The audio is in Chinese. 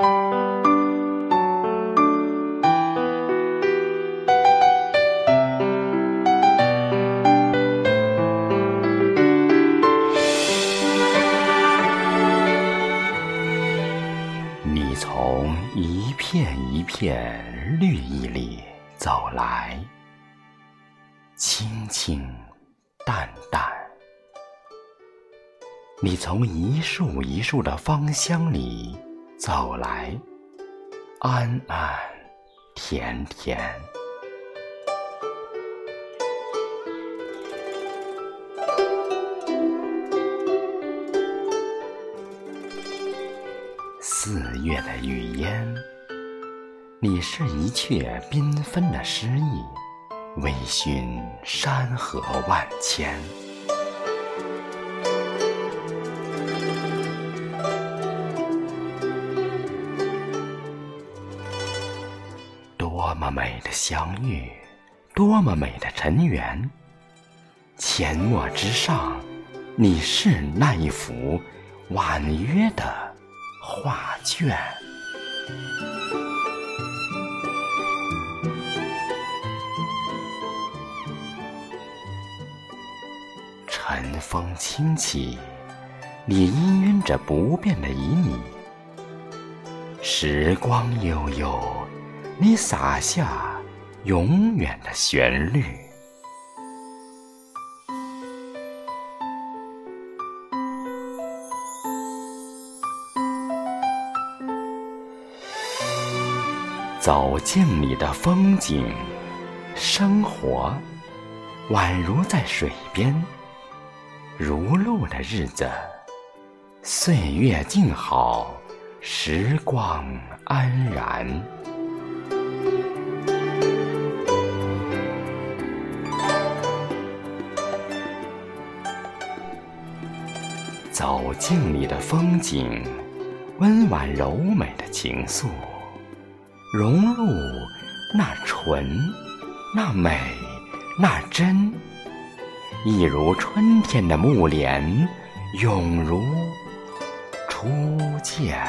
你从一片一片绿意里走来，清清淡淡；你从一树一树的芳香里走来，安安甜甜。四月的雨烟，你是一阙缤纷的诗意，微醺山河万千。多么美的相遇，多么美的尘缘。阡陌之上，你是那一幅婉约的。画卷，晨风轻起，你氤氲着不变的旖旎；时光悠悠，你洒下永远的旋律。走进你的风景，生活宛如在水边，如露的日子，岁月静好，时光安然。走进你的风景，温婉柔美的情愫。融入那纯，那美，那真，一如春天的木莲，永如初见。